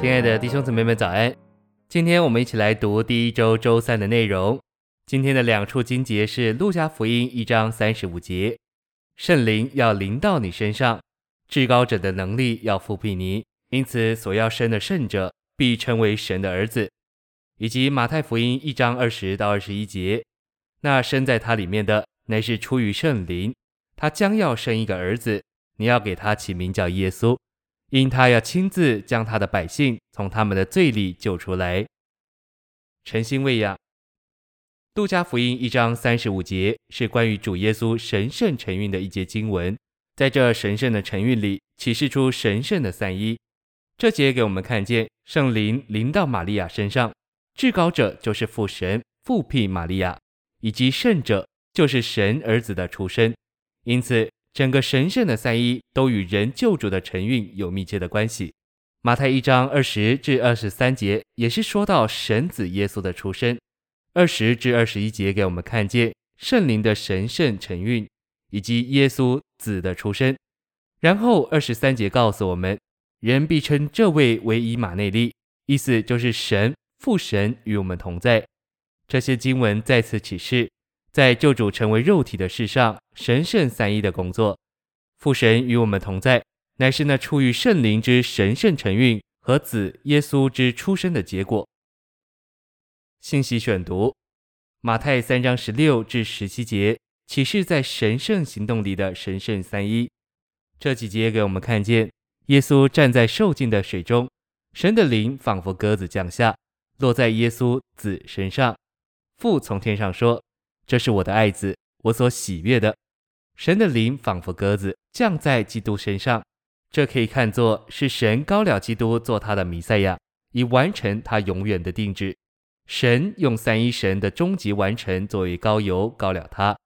亲爱的弟兄姊妹们，早安！今天我们一起来读第一周周三的内容。今天的两处经节是《路加福音》一章三十五节，圣灵要临到你身上，至高者的能力要覆庇你，因此所要生的圣者必称为神的儿子。以及马太福音一章二十到二十一节，那生在他里面的乃是出于圣灵，他将要生一个儿子，你要给他起名叫耶稣。因他要亲自将他的百姓从他们的罪里救出来。晨星喂养，杜加福音一章三十五节是关于主耶稣神圣承运的一节经文，在这神圣的承运里启示出神圣的三一。这节给我们看见圣灵临到玛利亚身上，至高者就是父神复辟玛利亚，以及圣者就是神儿子的出身，因此。整个神圣的三一都与人救主的承运有密切的关系。马太一章二十至二十三节也是说到神子耶稣的出生。二十至二十一节给我们看见圣灵的神圣承运以及耶稣子的出生。然后二十三节告诉我们，人必称这位为以马内利，意思就是神父神与我们同在。这些经文再次启示。在救主成为肉体的事上，神圣三一的工作，父神与我们同在，乃是那出于圣灵之神圣承运和子耶稣之出生的结果。信息选读：马太三章十六至十七节，启示在神圣行动里的神圣三一。这几节给我们看见，耶稣站在受浸的水中，神的灵仿佛鸽子降下，落在耶稣子身上。父从天上说。这是我的爱子，我所喜悦的。神的灵仿佛鸽子降在基督身上，这可以看作是神膏了基督做他的弥赛亚，以完成他永远的定旨。神用三一神的终极完成作为膏油膏了他。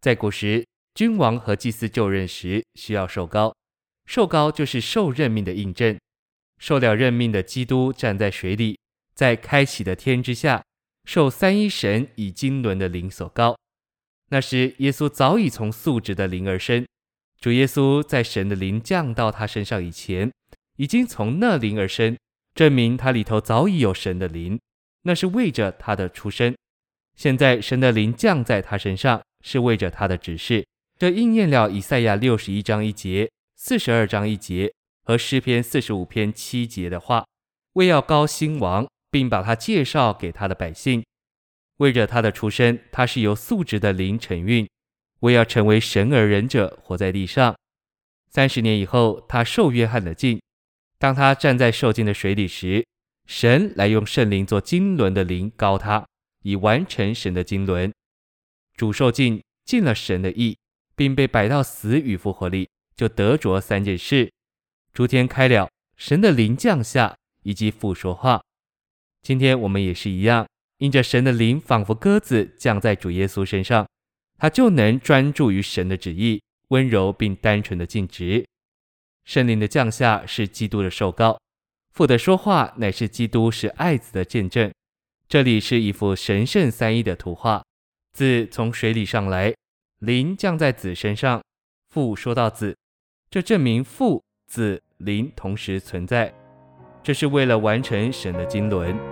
在古时，君王和祭司就任时需要受膏，受膏就是受任命的印证。受了任命的基督站在水里，在开启的天之下。受三一神以经纶的灵所膏，那时耶稣早已从素质的灵而生。主耶稣在神的灵降到他身上以前，已经从那灵而生，证明他里头早已有神的灵，那是为着他的出生。现在神的灵降在他身上，是为着他的指示。这应验了以赛亚六十一章一节、四十二章一节和诗篇四十五篇七节的话，为要高兴王。并把他介绍给他的百姓，为着他的出身，他是由素质的灵承运，为要成为神而忍者活在地上。三十年以后，他受约翰的浸，当他站在受浸的水里时，神来用圣灵做经纶的灵膏他，以完成神的经纶。主受浸，尽了神的意，并被摆到死与复活里，就得着三件事：诸天开了，神的灵降下，以及父说话。今天我们也是一样，因着神的灵仿佛鸽子降在主耶稣身上，他就能专注于神的旨意，温柔并单纯的尽职。圣灵的降下是基督的受膏，父的说话乃是基督是爱子的见证。这里是一幅神圣三一的图画：子从水里上来，灵降在子身上，父说到子，这证明父、子、灵同时存在。这是为了完成神的经纶。